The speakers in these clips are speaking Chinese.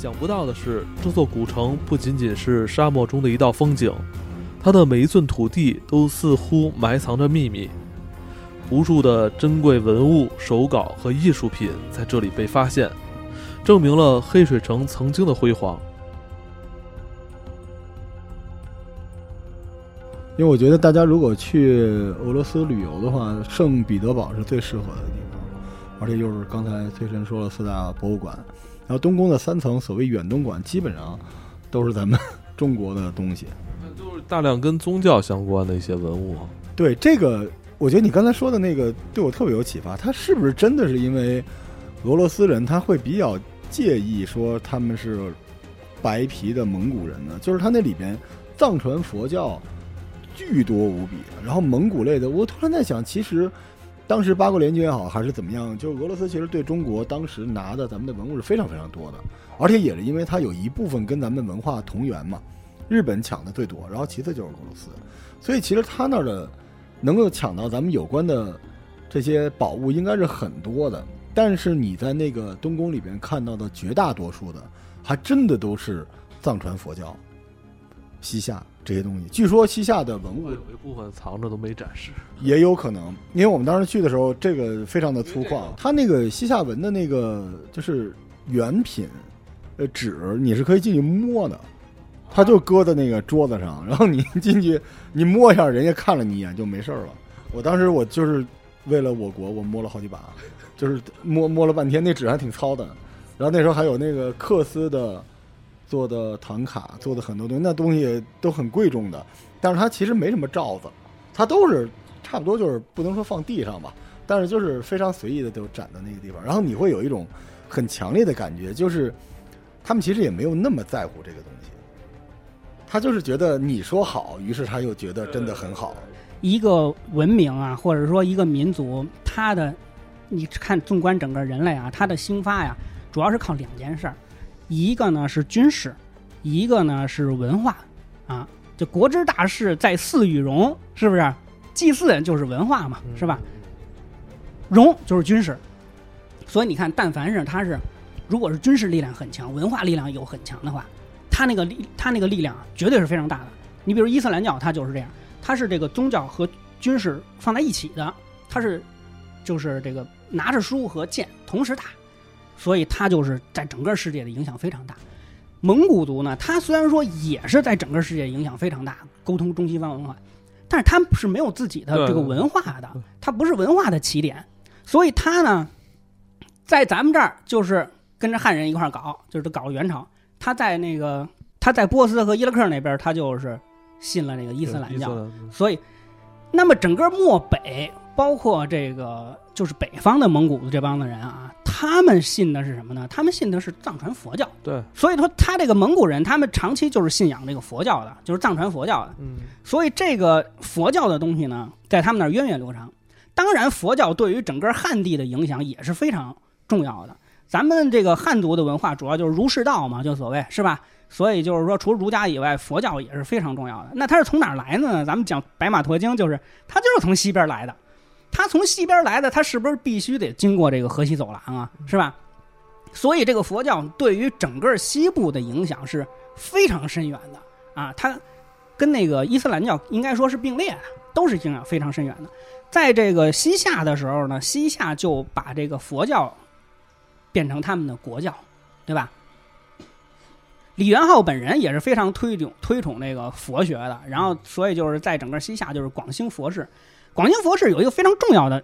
想不到的是，这座古城不仅仅是沙漠中的一道风景，它的每一寸土地都似乎埋藏着秘密。无数的珍贵文物、手稿和艺术品在这里被发现，证明了黑水城曾经的辉煌。因为我觉得大家如果去俄罗斯旅游的话，圣彼得堡是最适合的地方，而且又是刚才崔晨说了四大博物馆，后东宫的三层所谓远东馆基本上都是咱们 中国的东西，都是大量跟宗教相关的一些文物。对这个。我觉得你刚才说的那个对我特别有启发。他是不是真的是因为俄罗斯人他会比较介意说他们是白皮的蒙古人呢？就是他那里边藏传佛教巨多无比，然后蒙古类的。我突然在想，其实当时八国联军也好，还是怎么样，就俄罗斯其实对中国当时拿的咱们的文物是非常非常多的，而且也是因为它有一部分跟咱们文化同源嘛。日本抢的最多，然后其次就是俄罗斯，所以其实他那儿的。能够抢到咱们有关的这些宝物应该是很多的，但是你在那个东宫里边看到的绝大多数的，还真的都是藏传佛教、西夏这些东西。据说西夏的文物有一部分藏着都没展示，也有可能，因为我们当时去的时候，这个非常的粗犷。它那个西夏文的那个就是原品，呃，纸你是可以进去摸的。他就搁在那个桌子上，然后你进去，你摸一下，人家看了你一眼就没事了。我当时我就是为了我国，我摸了好几把，就是摸摸了半天，那纸还挺糙的。然后那时候还有那个克斯的做的唐卡，做的很多东西，那东西都很贵重的。但是它其实没什么罩子，它都是差不多就是不能说放地上吧，但是就是非常随意的就展在那个地方。然后你会有一种很强烈的感觉，就是他们其实也没有那么在乎这个东西。他就是觉得你说好，于是他又觉得真的很好。一个文明啊，或者说一个民族，它的，你看，纵观整个人类啊，它的兴发呀，主要是靠两件事儿，一个呢是军事，一个呢是文化，啊，就国之大事在祀与戎，是不是？祭祀就是文化嘛，是吧？戎就是军事，所以你看，但凡是他是，如果是军事力量很强，文化力量有很强的话。他那个力，他那个力量绝对是非常大的。你比如伊斯兰教，它就是这样，它是这个宗教和军事放在一起的，它是就是这个拿着书和剑同时打，所以它就是在整个世界的影响非常大。蒙古族呢，它虽然说也是在整个世界影响非常大，沟通中西方文化，但是他是没有自己的这个文化的，它不是文化的起点，所以他呢，在咱们这儿就是跟着汉人一块搞，就是搞了元朝。他在那个他在波斯和伊拉克那边，他就是信了那个伊斯兰教，所以，那么整个漠北，包括这个就是北方的蒙古的这帮子人啊，他们信的是什么呢？他们信的是藏传佛教。对，所以说他这个蒙古人，他们长期就是信仰这个佛教的，就是藏传佛教的。嗯，所以这个佛教的东西呢，在他们那儿源远流长。当然，佛教对于整个汉地的影响也是非常重要的。咱们这个汉族的文化主要就是儒释道嘛，就所谓是吧？所以就是说，除了儒家以外，佛教也是非常重要的。那它是从哪儿来的呢？咱们讲《白马驮经》，就是它就是从西边来的。它从西边来的，他是不是必须得经过这个河西走廊啊？是吧？所以这个佛教对于整个西部的影响是非常深远的啊！它跟那个伊斯兰教应该说是并列的，都是影响非常深远的。在这个西夏的时候呢，西夏就把这个佛教。变成他们的国教，对吧？李元昊本人也是非常推崇推崇那个佛学的，然后所以就是在整个西夏就是广兴佛事。广兴佛事有一个非常重要的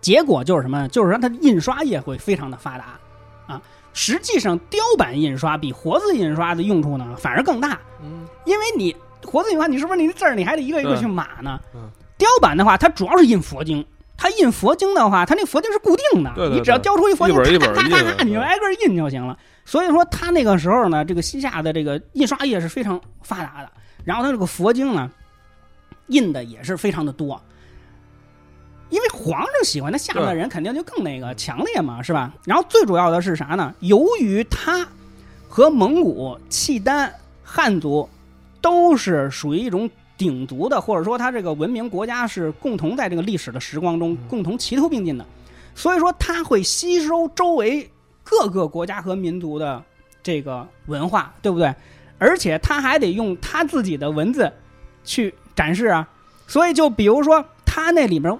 结果就是什么呢？就是说它印刷业会非常的发达啊。实际上，雕版印刷比活字印刷的用处呢反而更大。嗯，因为你活字印刷，你是不是你的字儿你还得一个一个去码呢？嗯，雕版的话，它主要是印佛经。它印佛经的话，它那佛经是固定的，你只要雕出一佛经，咔咔咔咔，你就挨个印就行了。所以说，它那个时候呢，这个西夏的这个印刷业是非常发达的。然后它这个佛经呢，印的也是非常的多，因为皇上喜欢，他下面的人肯定就更那个强烈嘛，是吧？然后最主要的是啥呢？由于他和蒙古、契丹、汉族都是属于一种。鼎足的，或者说他这个文明国家是共同在这个历史的时光中共同齐头并进的，所以说他会吸收周围各个国家和民族的这个文化，对不对？而且他还得用他自己的文字去展示啊。所以就比如说他那里面，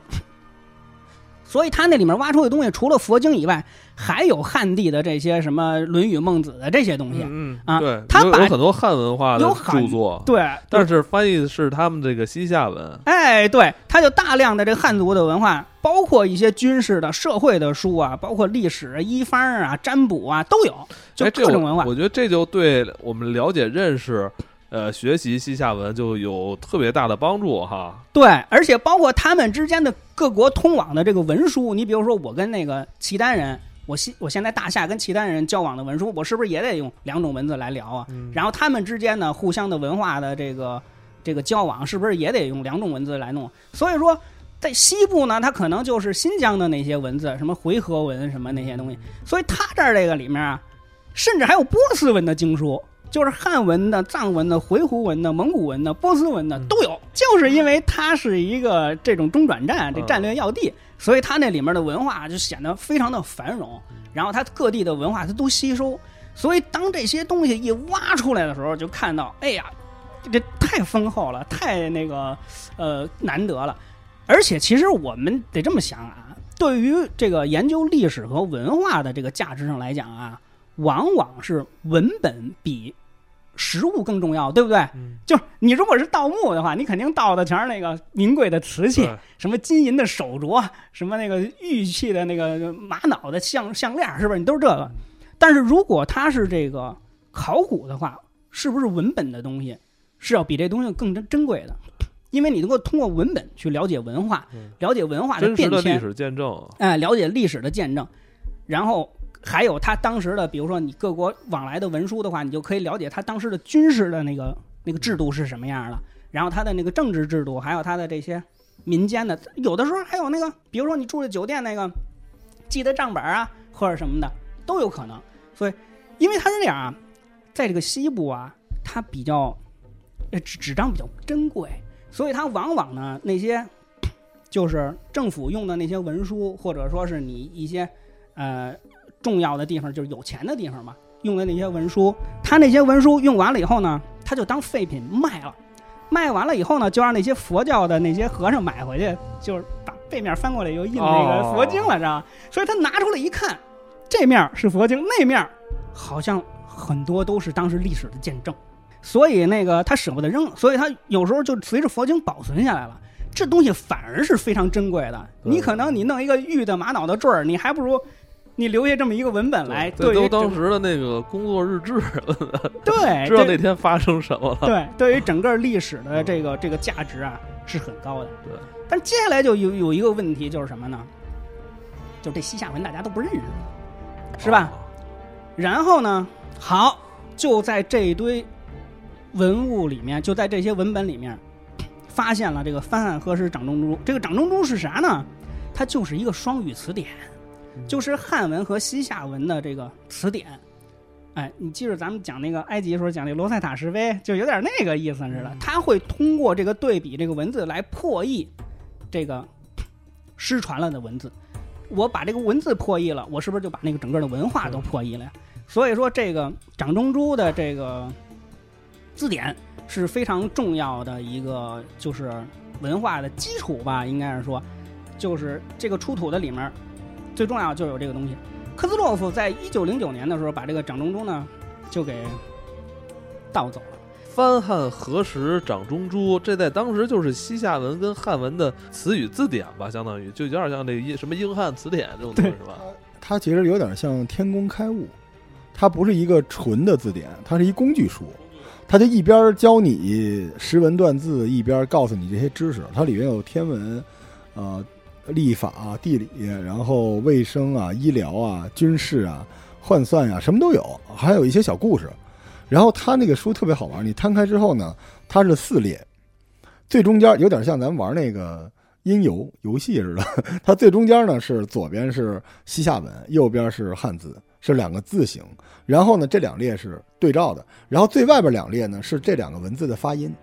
所以他那里面挖出的东西，除了佛经以外，还有汉地的这些什么《论语》《孟子》的这些东西。嗯啊对，他把很多汉文化的著作，对，但是翻译的是他们这个西夏文。哎，对，他就大量的这个汉族的文化，包括一些军事的、社会的书啊，包括历史、医方啊、占卜啊，都有，就各种文化。我觉得这就对我们了解、认识、呃，学习西夏文就有特别大的帮助哈。对，而且包括他们之间的各国通往的这个文书，你比如说我跟那个契丹人，我现我现在大夏跟契丹人交往的文书，我是不是也得用两种文字来聊啊？嗯然后他们之间呢，互相的文化的这个这个交往，是不是也得用两种文字来弄？所以说，在西部呢，它可能就是新疆的那些文字，什么回纥文什么那些东西。所以它这儿这个里面啊，甚至还有波斯文的经书，就是汉文的、藏文的、回鹘文的、蒙古文的、波斯文的都有。就是因为它是一个这种中转站，这战略要地，所以它那里面的文化就显得非常的繁荣。然后它各地的文化它都吸收，所以当这些东西一挖出来的时候，就看到，哎呀，这太丰厚了，太那个呃难得了。而且其实我们得这么想啊，对于这个研究历史和文化的这个价值上来讲啊，往往是文本比实物更重要，对不对？嗯就是你如果是盗墓的话，你肯定盗的全是那个名贵的瓷器，什么金银的手镯，什么那个玉器的那个玛瑙的项项链，是不是？你都是这个。但是如果它是这个考古的话，是不是文本的东西是要比这东西更珍珍贵的？因为你能够通过文本去了解文化嗯，了解文化的变迁，的历史见证，哎，了解历史的见证，然后还有他当时的，比如说你各国往来的文书的话，你就可以了解他当时的军事的那个那个制度是什么样的，然后他的那个政治制度，还有他的这些民间的，有的时候还有那个，比如说你住的酒店那个记的账本啊，或者什么的都有可能。所以，因为它是这样啊，在这个西部啊，它比较纸纸张比较珍贵，所以它往往呢那些就是政府用的那些文书，或者说是你一些呃重要的地方，就是有钱的地方嘛，用的那些文书，他那些文书用完了以后呢，他就当废品卖了。卖完了以后呢，就让那些佛教的那些和尚买回去，就是把背面翻过来又印那个佛经了，知道吗？所以他拿出来一看，这面是佛经，那面好像很多都是当时历史的见证，所以那个他舍不得扔，所以他有时候就随着佛经保存下来了。这东西反而是非常珍贵的。你可能你弄一个玉的玛瑙的坠儿，你还不如你留下这么一个文本来。这都当对于当时的那个工作日志，对 知道那天发生什么了。对，对于整个历史的这个这个价值啊是很高的。对，但接下来就有有一个问题，就是什么呢？就是这西夏文大家都不认识，是吧？哦？然后呢，好，就在这一堆文物里面，就在这些文本里面，发现了这个翻案和诗掌中珠。这个掌中珠是啥呢？它就是一个双语词典，就是汉文和西夏文的这个词典。哎，你记着咱们讲那个埃及的时候讲那个罗塞塔石碑，就有点那个意思似的。他会通过这个对比这个文字来破译这个失传了的文字。我把这个文字破译了，我是不是就把那个整个的文化都破译了呀？所以说，这个掌中珠的这个字典是非常重要的一个，就是文化的基础吧，应该是说，就是这个出土的里面最重要就有这个东西。科兹洛夫在一九零九年的时候把这个掌中珠呢就给盗走了。翻汉何时掌中珠，这在当时就是西夏文跟汉文的词语字典吧，相当于就有点像那英什么英汉词典这种东西是吧？它其实有点像天工开物，它不是一个纯的字典，它是一工具书。它就一边教你识文断字，一边告诉你这些知识。它里面有天文，呃，历法、地理，然后卫生啊、医疗啊、军事啊、换算呀、什么都有，还有一些小故事。然后它那个书特别好玩，你摊开之后呢，它是四列，最中间有点像咱们玩那个音游游戏似的。它最中间呢是左边是西夏文，右边是汉字，是两个字形。然后呢，这两列是对照的，然后最外边两列呢是这两个文字的发音。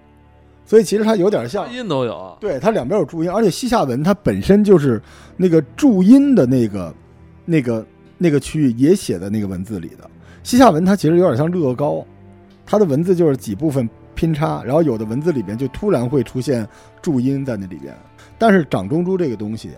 所以其实它有点像发，音都有，对，它两边有注音，而且西夏文它本身就是那个注音的那个、那个、那个区域也写在那个文字里的。西夏文它其实有点像乐高，它的文字就是几部分拼插，然后有的文字里边就突然会出现注音在那里边。但是掌中珠这个东西，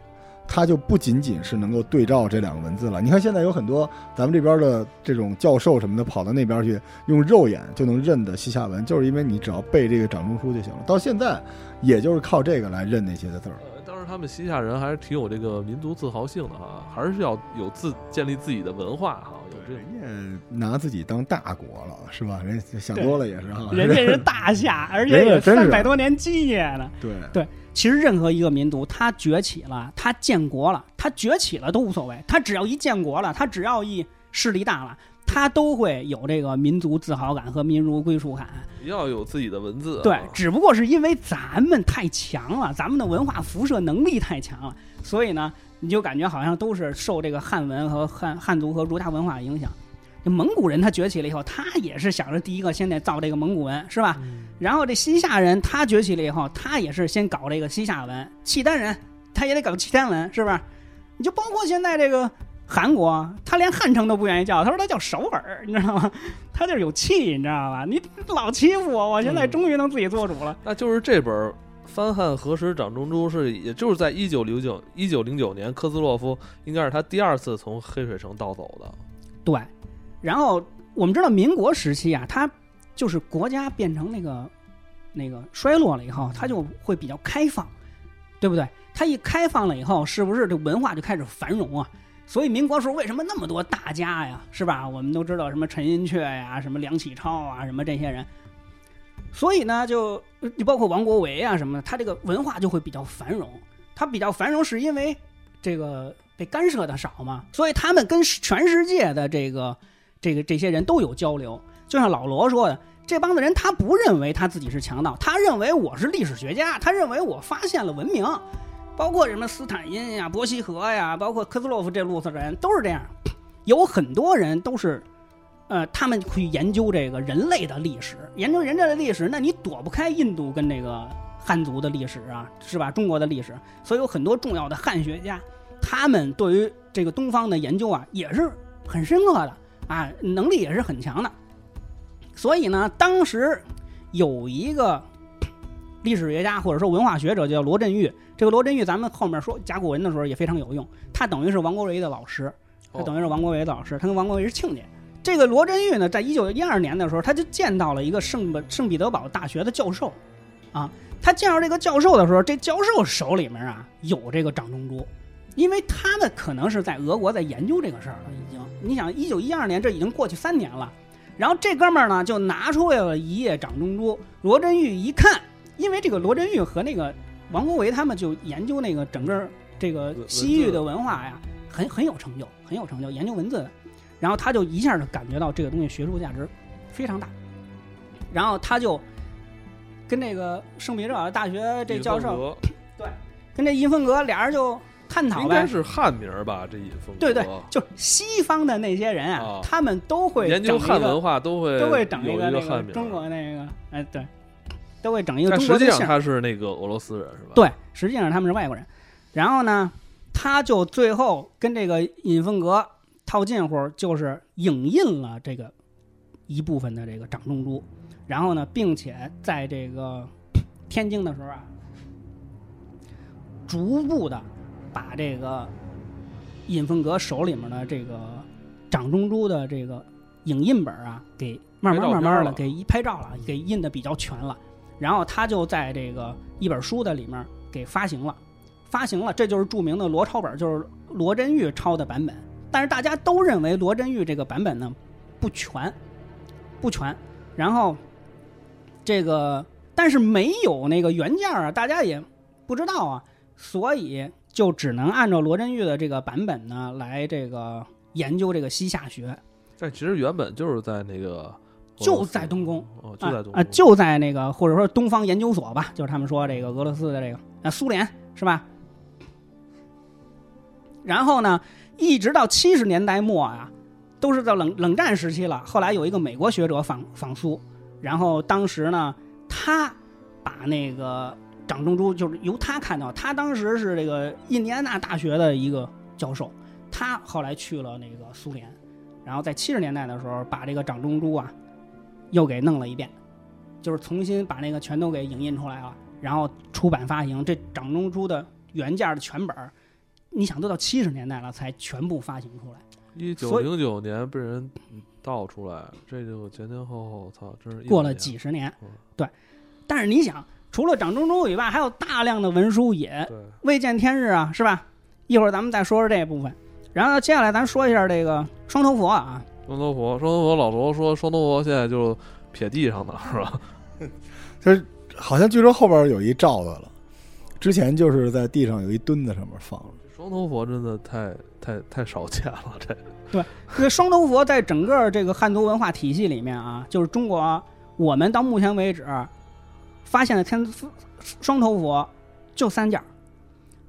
它就不仅仅是能够对照这两个文字了。你看现在有很多咱们这边的这种教授什么的跑到那边去，用肉眼就能认的西夏文，就是因为你只要背这个掌中书就行了。到现在，也就是靠这个来认那些的字儿。呃，当时他们西夏人还是挺有这个民族自豪性的哈，还是要有自建立自己的文化哈，有这种。人家拿自己当大国了，是吧？人家想多了也是哈。人家是大夏，而且有三百多年基业呢。对对其实任何一个民族，他崛起了，他建国了，他崛起了都无所谓。他只要一建国了，他只要一势力大了，他都会有这个民族自豪感和民族归属感。要有自己的文字啊，对，只不过是因为咱们太强了，咱们的文化辐射能力太强了，所以呢，你就感觉好像都是受这个汉文和汉汉族和儒家文化的影响。这蒙古人他崛起了以后，他也是想着第一个先得造这个蒙古文，是吧？嗯然后这西夏人他崛起了以后，他也是先搞这个西夏文。契丹人他也得搞契丹文，是吧？你就包括现在这个韩国，他连汉城都不愿意叫，他说他叫首尔，你知道吗？他就是有气，你知道吧？你老欺负我，我现在嗯终于能自己做主了。那就是这本《翻汉何时掌中珠》是，也就是在一九零九一九零九年，科斯洛夫应该是他第二次从黑水城盗走的。对，然后我们知道民国时期啊，它就是国家变成那个那个衰落了以后，它就会比较开放，对不对？它一开放了以后，是不是这文化就开始繁荣啊？所以民国时候为什么那么多大家呀？是吧？我们都知道什么陈寅恪呀，什么梁启超啊，什么这些人。所以呢，就你包括王国维啊什么的，他这个文化就会比较繁荣。他比较繁荣是因为这个被干涉的少嘛，所以他们跟全世界的这个这个这些人都有交流。就像老罗说的，这帮子人他不认为他自己是强盗，他认为我是历史学家，他认为我发现了文明，包括什么斯坦因呀、伯希和呀，包括科斯洛夫这路子的人都是这样。有很多人都是，呃，他们去研究这个人类的历史，研究人类的历史，那你躲不开印度跟这个汉族的历史啊，是吧？中国的历史，所以有很多重要的汉学家，他们对于这个东方的研究啊，也是很深刻的啊，能力也是很强的。所以呢，当时有一个历史学家或者说文化学者叫罗振玉，这个罗振玉咱们后面说甲骨文的时候也非常有用，他等于是王国维的老师，他等于是王国维的老师，他跟王国维是亲家。这个罗振玉呢，在一九一二年的时候，他就见到了一个圣本圣彼得堡大学的教授，啊，他见到这个教授的时候，这教授手里面啊有这个掌中珠，因为他们可能是在俄国在研究这个事儿了，已经。你想，一九一二年这已经过去三年了，然后这哥们儿呢就拿出来了一叶掌中珠，罗振玉一看，因为这个罗振玉和那个王国维他们就研究那个整个这个西域的文化呀，很很有成就，很有成就，研究文字。的。然后他就一下就感觉到这个东西学术价值非常大，然后他就跟那个圣彼得堡大学这教授，对跟这尹凤阁俩人就探讨呗应该。是汉名儿吧？这尹凤对对阁，就西方的那些人啊，啊他们都会研究汉文化都会都会整一个那。个中国那个，哎，对，都会整一个但中国际上他是那个俄罗斯人是吧？，对，实际上他们是外国人。然后呢，他就最后跟这个尹凤阁套近乎，就是影印了这个一部分的这个掌中珠，然后呢，并且在这个天津的时候啊，逐步的把这个尹凤阁手里面的这个掌中珠的这个影印本啊，给慢慢慢慢的给一拍照了，给印的比较全了。然后他就在这个一本书的里面给发行了，发行了，这就是著名的罗抄本，就是罗振玉抄的版本。但是大家都认为罗振玉这个版本呢不全，不全。然后这个但是没有那个原件啊，大家也不知道啊，所以就只能按照罗振玉的这个版本呢来这个研究这个西夏学。但其实原本就是在那个就在东宫哦，就在东啊啊，就在那个或者说东方研究所吧，就是他们说这个俄罗斯的这个啊苏联是吧？然后呢，一直到七十年代末啊，都是在冷冷战时期了。后来有一个美国学者访访苏，然后当时呢，他把那个掌中珠就是由他看到，他当时是这个印第安纳大学的一个教授，他后来去了那个苏联，然后在七十年代的时候把这个掌中珠啊又给弄了一遍，就是重新把那个全都给影印出来了，然后出版发行。这掌中珠的原件的全本儿，你想都到七十年代了才全部发行出来。一九零九年被人盗出来，这就前前后后，操，真是过了几十年嗯，对。但是你想，除了掌中珠以外，还有大量的文书也，未见天日啊，是吧？一会儿咱们再说说这部分。然后接下来咱说一下这个双头佛啊，双头佛，双头佛，老罗说双头佛现在就撇地上的是吧？就是好像据说后边有一罩子了，之前就是在地上有一墩子上面放着。双头佛真的太太太少见了，这因为双头佛在整个这个汉族文化体系里面啊，就是中国我们到目前为止发现了天双头佛就三件儿，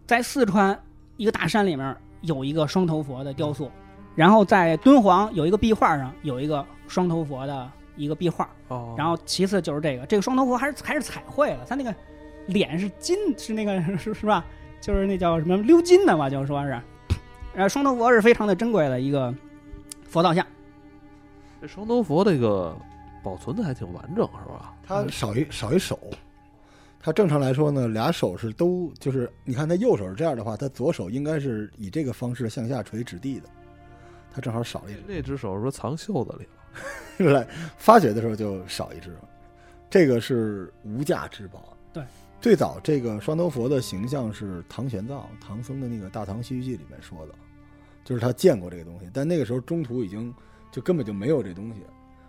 在四川一个大山里面有一个双头佛的雕塑，然后在敦煌有一个壁画上有一个双头佛的一个壁画，哦，然后其次就是这个，这个双头佛还是还是彩绘的，他那个脸是金，是那个是是吧？就是那叫什么鎏金的吧，就是说是。呃，双头佛是非常的珍贵的一个佛造像，这双头佛这个保存的还挺完整是吧？他少一少一手，他正常来说呢，俩手是都就是，你看他右手是这样的话，他左手应该是以这个方式向下垂指地的，他正好少了一只，那只手是不是藏袖子里了？来发掘的时候就少一只了，这个是无价之宝。对，最早这个双头佛的形象是唐玄奘唐僧的那个《大唐西域记》里面说的，就是他见过这个东西，但那个时候中途已经就根本就没有这东西，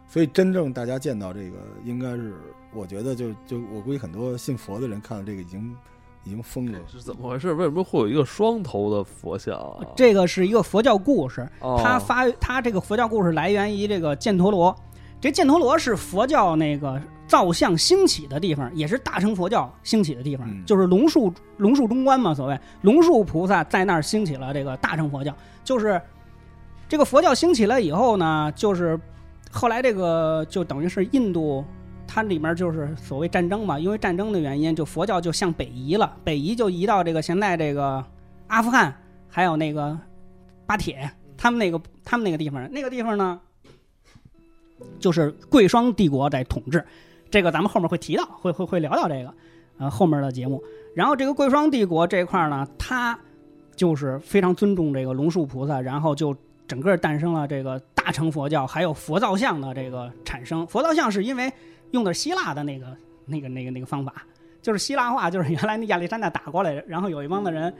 所以真正大家见到这个，应该是我觉得就就我估计很多信佛的人看到这个已经已经疯了。是怎么回事？为什么会有一个双头的佛像啊？这个是一个佛教故事，哦它发它这个佛教故事来源于这个犍陀罗，这犍陀罗是佛教那个造像兴起的地方，也是大乘佛教兴起的地方，嗯就是龙树龙树中观嘛，所谓龙树菩萨在那儿兴起了这个大乘佛教，就是这个佛教兴起了以后呢，就是后来这个就等于是印度。它里面就是所谓战争嘛，因为战争的原因，就佛教就向北移了，北移就移到这个现在这个阿富汗，还有那个巴铁，他们那个他们那个地方，那个地方呢，就是贵霜帝国在统治。这个咱们后面会提到，会会会聊到这个，呃，后面的节目。然后这个贵霜帝国这块呢，它就是非常尊重这个龙树菩萨，然后就整个诞生了这个大乘佛教，还有佛造像的这个产生。佛造像是因为用的希腊的那个那个那个那个方法，就是希腊化，就是原来那亚历山大打过来，然后有一帮的人。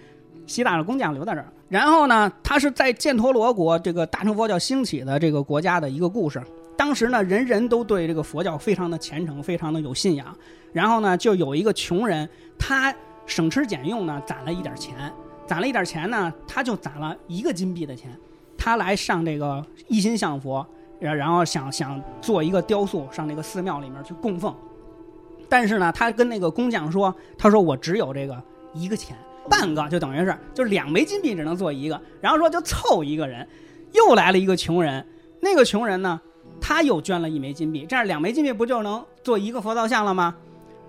希腊的工匠留在这儿，然后呢，它是在犍陀罗国这个大乘佛教兴起的这个国家的一个故事。当时呢，人人都对这个佛教非常的虔诚，非常的有信仰。然后呢，就有一个穷人，他省吃俭用呢，攒了一点钱，攒了一点钱呢，他就攒了一个金币的钱，他来上这个一心向佛，然然后想想做一个雕塑，上这个寺庙里面去供奉。但是呢，他跟那个工匠说，他说我只有这个一个钱。半个就等于是，就两枚金币只能做一个，然后说就凑一个人，又来了一个穷人，那个穷人呢，他又捐了一枚金币，这样两枚金币不就能做一个佛造像了吗？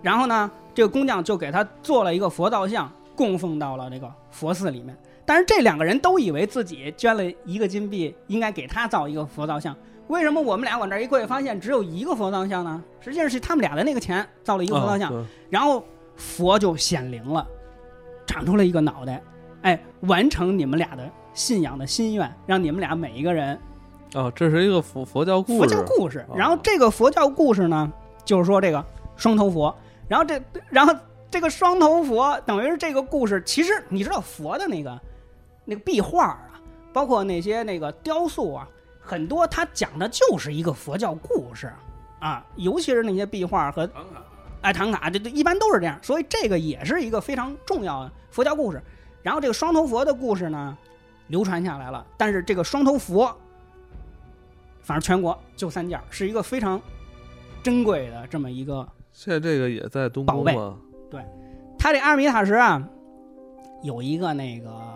然后呢，这个工匠就给他做了一个佛造像，供奉到了这个佛寺里面。但是这两个人都以为自己捐了一个金币，应该给他造一个佛造像。为什么我们俩往这儿一跪，发现只有一个佛造像呢？实际上是他们俩的那个钱造了一个佛造像，啊然后佛就显灵了。长出了一个脑袋，哎，完成你们俩的信仰的心愿，让你们俩每一个人对啊，这是一个佛佛教故事，佛教故事。哦然后这个佛教故事呢，就是说这个双头佛，然后这然后这个双头佛等于是这个故事，其实你知道佛的那个那个壁画啊，包括那些那个雕塑啊，很多它讲的就是一个佛教故事啊，尤其是那些壁画和哎，唐卡这这一般都是这样，所以这个也是一个非常重要的佛教故事。然后这个双头佛的故事呢，流传下来了，但是这个双头佛，反正全国就三件儿，是一个非常珍贵的这么一个。现在这个也在东宝吗？它这阿尔米塔什啊，有一个那个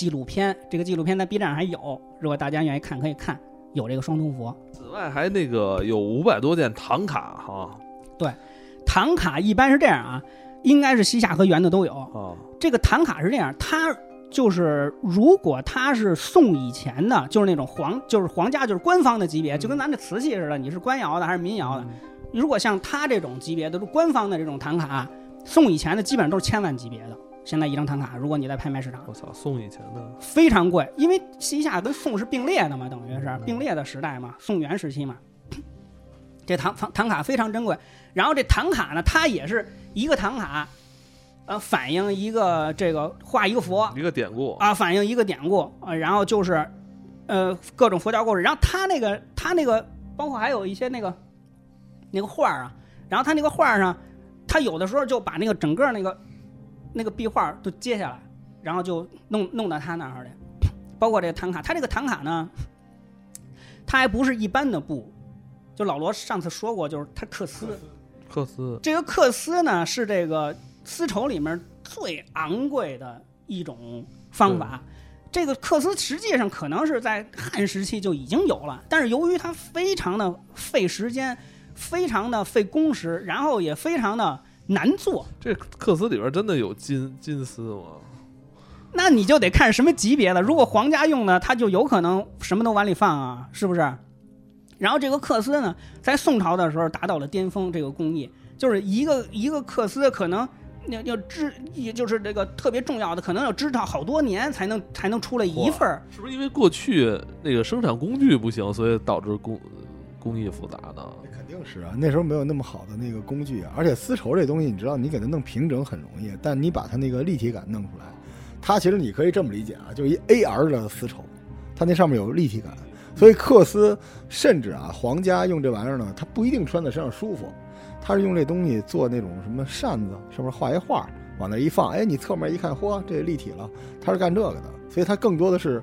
纪录片，这个纪录片在 B 站上还有，如果大家愿意看可以看，有这个双头佛。此外还那个有五百多件唐卡哈对唐卡一般是这样啊，应该是西夏和元的都有。啊这个唐卡是这样，它就是如果它是宋以前的，就是那种皇，就是皇家，就是官方的级别，就跟咱这瓷器似的，你是官窑的还是民窑的？如果像他这种级别的，官方的这种唐卡，宋以前的基本上都是千万级别的。现在一张唐卡，如果你在拍卖市场，我操，宋以前的非常贵，因为西夏跟宋是并列的嘛，等于是并列的时代嘛，宋元时期嘛。这唐唐唐卡非常珍贵，然后这唐卡呢，它也是一个唐卡，呃，反映一个这个画一个佛一个典故啊，反映一个典故啊，然后就是呃各种佛教故事，然后它那个它那个包括还有一些那个那个画啊，然后它那个画上，它有的时候就把那个整个那个那个壁画都揭下来，然后就弄弄到他那儿去，包括这个唐卡，他这个唐卡呢，他还不是一般的布。就老罗上次说过，就是他缂丝，缂丝这个缂丝呢是这个丝绸里面最昂贵的一种方法。这个缂丝实际上可能是在汉时期就已经有了，但是由于它非常的费时间，非常的费工时，然后也非常的难做。这缂丝里边真的有金金丝吗？那你就得看什么级别的。如果皇家用的，它就有可能什么都往里放啊，是不是？然后这个缂丝呢，在宋朝的时候达到了巅峰，这个工艺就是一个一个缂丝可能要要织，也就是这个特别重要的，可能要织上好多年才能才能出来一份儿。是不是因为过去那个生产工具不行，所以导致工工艺复杂呢？是啊，那时候没有那么好的那个工具啊。而且丝绸这东西，你知道，你给它弄平整很容易，但你把它那个立体感弄出来，它其实你可以这么理解啊，就是一 AR 的丝绸，它那上面有立体感。所以克丝，甚至啊，皇家用这玩意儿呢，它不一定穿在身上舒服，他是用这东西做那种什么扇子，上面画一画，往那一放，哎，你侧面一看，嚯，这立体了，他是干这个的。所以它更多的是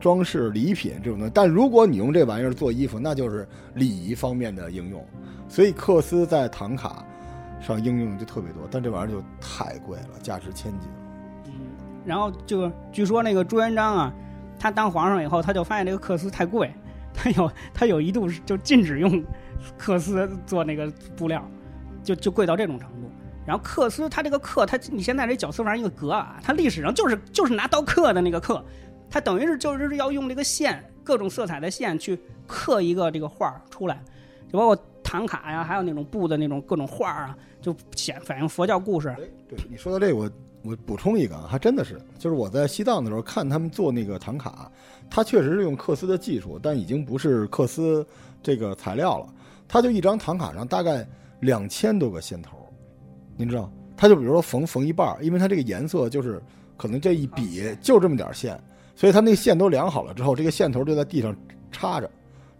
装饰礼品这种的。但如果你用这玩意儿做衣服，那就是礼仪方面的应用。所以缂丝在唐卡上应用就特别多，但这玩意儿就太贵了，价值千金。嗯，然后就据说那个朱元璋啊。他当皇上以后，他就发现这个缂丝太贵，他有他有一度就禁止用缂丝做那个布料，就就贵到这种程度。然后缂丝，它这个刻，它你现在这绞丝玩意儿一个格啊，它历史上就是就是拿刀刻的那个刻，它等于是就是要用这个线，各种色彩的线去刻一个这个画出来，就包括唐卡呀，还有那种布的那种各种画啊，就显反映佛教故事。对，你说到这个我。我补充一个，还真的是，就是我在西藏的时候看他们做那个唐卡，他确实是用缂丝的技术，但已经不是缂丝这个材料了。他就一张唐卡上大概两千多个线头，您知道？他就比如说缝缝一半，因为它这个颜色就是可能这一笔就这么点线，所以他那个线都量好了之后，这个线头就在地上插着，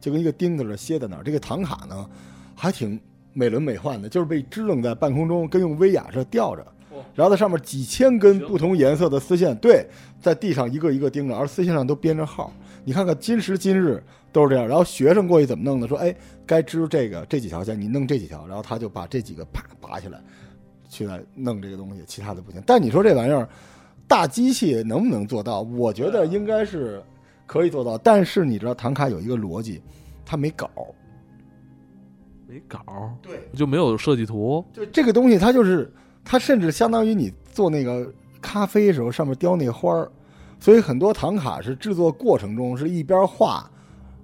就跟一个钉子似的歇在那儿。这个唐卡呢，还挺美轮美奂的，就是被支棱在半空中，跟用威亚似的吊着。然后在上面几千根不同颜色的丝线，对，在地上一个一个钉着，而丝线上都编着号。你看看今时今日都是这样。然后学生过去怎么弄的？说，哎，该织这个这几条线，你弄这几条，然后他就把这几个啪拔下来，去来弄这个东西，其他的不行。但你说这玩意儿，大机器能不能做到？我觉得应该是可以做到。但是你知道唐卡有一个逻辑，它没稿，没稿，对，就没有设计图。就这个东西，它就是。它甚至相当于你做那个咖啡的时候上面雕那花儿，所以很多唐卡是制作过程中是一边画，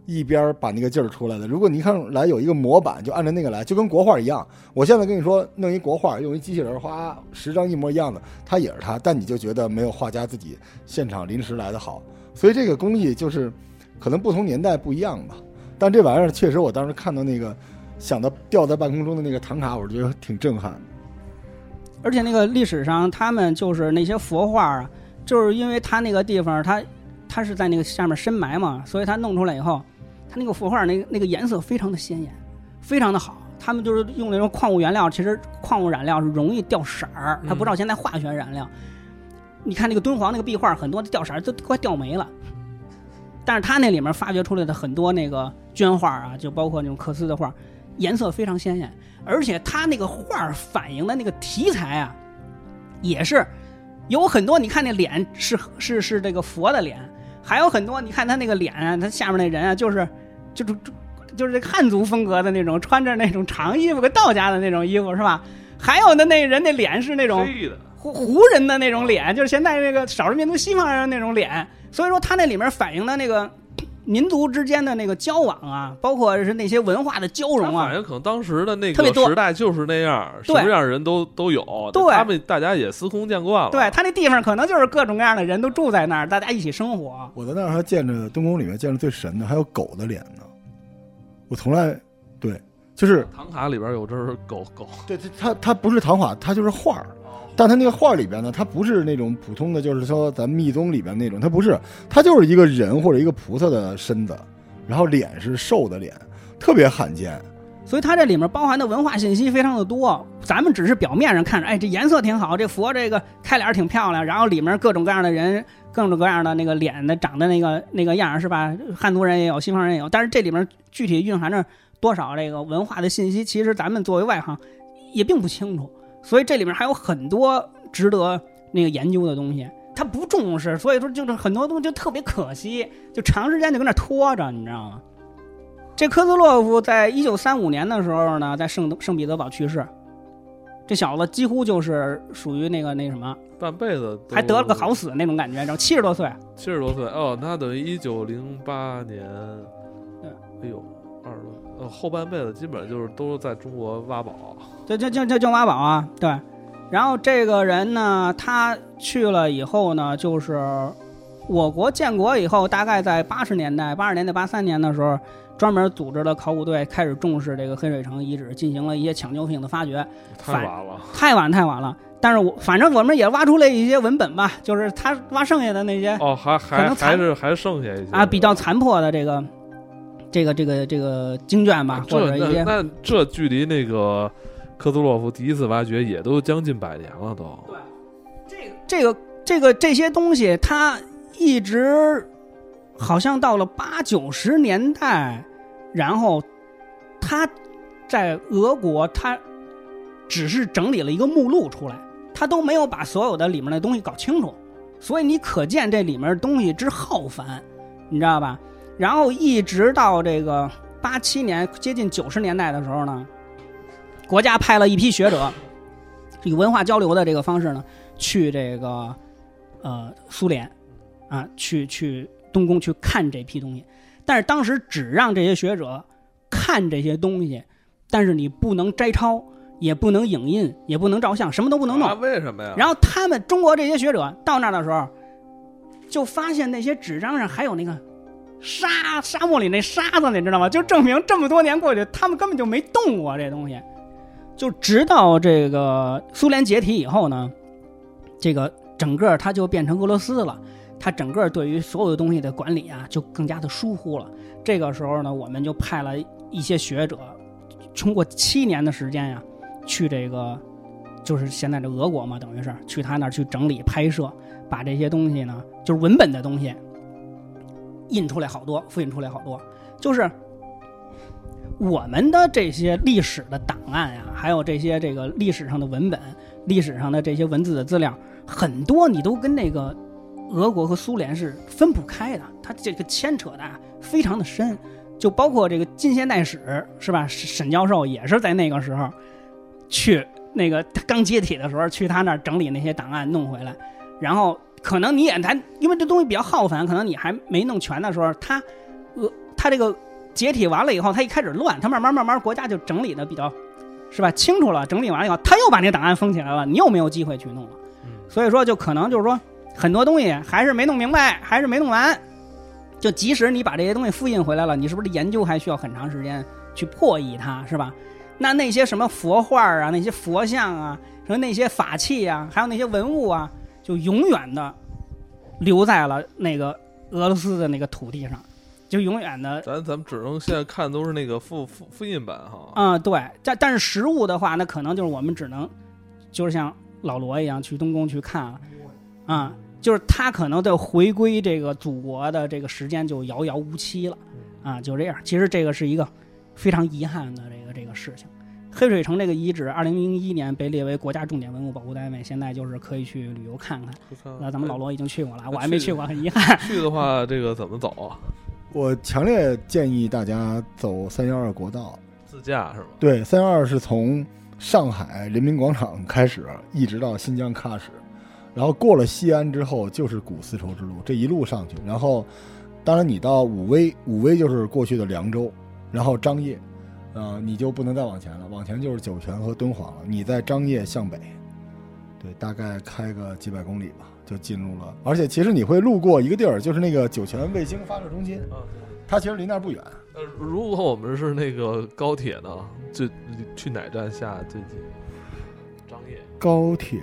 一边把那个劲儿出来的。如果你看来有一个模板，就按照那个来，就跟国画一样。我现在跟你说弄一国画，用一机器人画十张一模一样的，它也是它，但你就觉得没有画家自己现场临时来的好。所以这个工艺就是可能不同年代不一样吧。但这玩意儿确实，我当时看到那个想到吊在半空中的那个唐卡，我觉得挺震撼。而且那个历史上，他们就是那些佛画啊，就是因为他那个地方，他他是在那个下面深埋嘛，所以他弄出来以后，他那个佛画那那个颜色非常的鲜艳，非常的好。他们就是用那种矿物原料，其实矿物染料是容易掉色儿，它不知道现在化学染料。你看那个敦煌那个壁画，很多掉色儿都快掉没了。但是他那里面发掘出来的很多那个绢画啊，就包括那种缂丝的画，颜色非常鲜艳。而且他那个画反映的那个题材啊，也是有很多。你看那脸是是是这个佛的脸，还有很多。你看他那个脸啊，他下面那人啊，就是就是就是这汉族风格的那种，穿着那种长衣服，跟道家的那种衣服是吧？还有的那人那脸是那种胡胡人的那种脸，就是现在那个少数民族西方人那种脸。所以说，他那里面反映的那个民族之间的那个交往啊，包括是那些文化的交融啊反，正可能当时的那个时代就是那样，什对么样人都都有，对。他们大家也司空见惯了。对他那地方可能就是各种各样的人都住在那儿，大家一起生活。我在那儿还见着东宫里面见着最神的还有狗的脸呢，我从来对，就是唐卡里边有只狗狗，对它它它不是唐卡，它就是画儿，但他那个画里边呢，他不是那种普通的，就是说咱密宗里边那种，他不是，他就是一个人或者一个菩萨的身子，然后脸是瘦的脸，特别罕见。所以它这里面包含的文化信息非常的多，咱们只是表面上看着，哎，这颜色挺好，这佛这个开脸挺漂亮，然后里面各种各样的人，各种各样的那个脸的长的那个那个样是吧？汉族人也有，西方人也有，但是这里面具体蕴含着多少这个文化的信息，其实咱们作为外行也并不清楚，所以这里面还有很多值得那个研究的东西。他不重视，所以说就是很多东西就特别可惜，就长时间就跟那拖着，你知道吗？这科兹洛夫在一九三五年的时候呢，在圣圣彼得堡去世。这小子几乎就是属于那个那什么，半辈子还得了个好死那种感觉，然后七十多岁，七十多岁哦，那等于一九零八年，对，哎呦，呃，后半辈子基本上就是都在中国挖宝。就就就就就挖宝啊，对。然后这个人呢，他去了以后呢，就是我国建国以后，大概在八十年代、八十年代、八三年的时候，专门组织了考古队开始重视这个黑水城遗址，进行了一些抢救性的发掘。太晚了，太晚太晚了，但是我反正我们也挖出来一些文本吧，就是他挖剩下的那些哦，还还还是还剩下一些啊比较残破的这个这个这个这个经卷吧，或者一些那那这距离那个科兹洛夫第一次挖掘也都将近百年了都。对这个这个这些东西，它一直好像到了八九十年代，然后他在俄国，他只是整理了一个目录出来，他都没有把所有的里面的东西搞清楚，所以你可见这里面东西之浩繁，你知道吧？然后一直到这个八七年接近九十年代的时候呢，国家派了一批学者，以文化交流的这个方式呢，去这个呃苏联啊，去去东宫去看这批东西，但是当时只让这些学者看这些东西，但是你不能摘抄，也不能影印，也不能照相，什么都不能弄。啊？为什么呀？然后他们中国这些学者到那儿的时候，就发现那些纸张上还有那个沙沙漠里那沙子，你知道吗？就证明这么多年过去，他们根本就没动过这东西。就直到这个苏联解体以后呢，这个整个它就变成俄罗斯了。它整个对于所有的东西的管理啊，就更加的疏忽了。这个时候呢，我们就派了一些学者，通过七年的时间呀、去这个就是现在的俄国嘛，等于是去他那儿去整理拍摄，把这些东西呢，就是文本的东西印出来好多，复印出来好多，就是我们的这些历史的档案呀，还有这些这个历史上的文本、历史上的这些文字的资料，很多你都跟那个俄国和苏联是分不开的，它这个牵扯的非常的深，就包括这个近现代史是吧？沈教授也是在那个时候去那个刚解体的时候去他那儿整理那些档案弄回来，然后可能你也还因为这东西比较耗繁，可能你还没弄全的时候，他呃他这个解体完了以后，他一开始乱，他慢慢慢慢国家就整理的比较是吧清楚了，整理完了以后，他又把那档案封起来了，你又没有机会去弄了，所以说就可能就是说很多东西还是没弄明白，还是没弄完。就即使你把这些东西复印回来了，你是不是研究还需要很长时间去破译它，是吧？那那些什么佛画啊，那些佛像啊，什么那些法器啊，还有那些文物啊，就永远的留在了那个俄罗斯的那个土地上，就永远的咱咱们只能现在看都是那个复复复印版哈。嗯、对，但但是实物的话，那可能就是我们只能，就是像老罗一样去东宫去看了，啊、就是他可能的回归这个祖国的这个时间就遥遥无期了，啊，就这样。其实这个是一个非常遗憾的这个这个事情。黑水城这个遗址，二零零一年被列为国家重点文物保护单位，现在就是可以去旅游看看。那咱们老罗已经去过了，我还没去过，很遗憾。去的话，这个怎么走啊？我强烈建议大家走三幺二国道。自驾是吧？对，三幺二是从上海人民广场开始，一直到新疆喀什，然后过了西安之后就是古丝绸之路，这一路上去，然后当然你到武威，武威就是过去的凉州，然后张掖，呃，你就不能再往前了，往前就是酒泉和敦煌了。你在张掖向北，对，大概开个几百公里吧，就进入了。而且其实你会路过一个地儿，就是那个酒泉卫星发射中心，啊，它其实离那儿不远。呃，如果我们是那个高铁呢，最去哪站下最近？张掖、高铁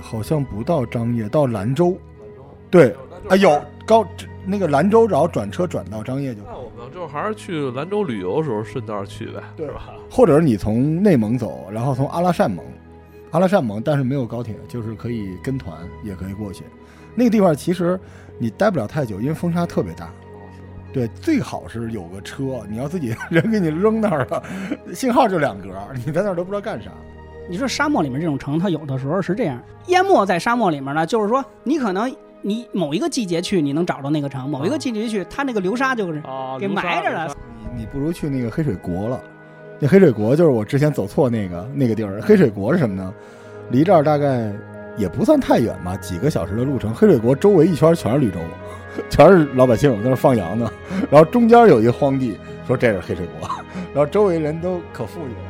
好像不到张掖，到兰州。兰州。对，啊有高那个兰州，然后转车转到张掖就那我们就还是去兰州旅游的时候顺道去呗，对吧？或者是你从内蒙走，然后从阿拉善盟，阿拉善盟，但是没有高铁，就是可以跟团也可以过去。那个地方其实你待不了太久，因为风沙特别大。对，最好是有个车，你要自己人给你扔那儿了，信号就两格，你在那儿都不知道干啥。你说沙漠里面这种城，它有的时候是这样，淹没在沙漠里面呢，就是说你可能你某一个季节去，你能找到那个城；某一个季节去，它那个流沙就是啊，给埋着了你你不如去那个黑水国了。那黑水国就是我之前走错那个那个地儿。黑水国是什么呢？离这儿大概也不算太远吧，几个小时的路程。黑水国周围一圈全是绿洲，全是老百姓在那儿放羊呢。然后中间有一个荒地，说这是黑水国，然后周围人都可富裕了，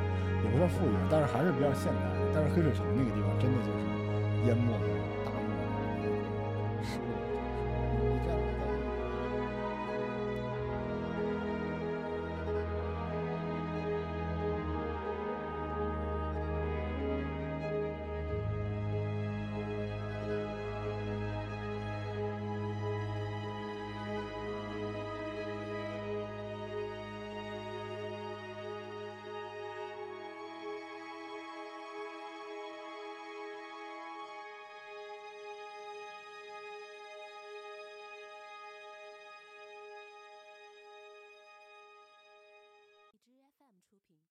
也不算富裕，但是还是比较现代。但是黑水城那个地方真的就是淹没的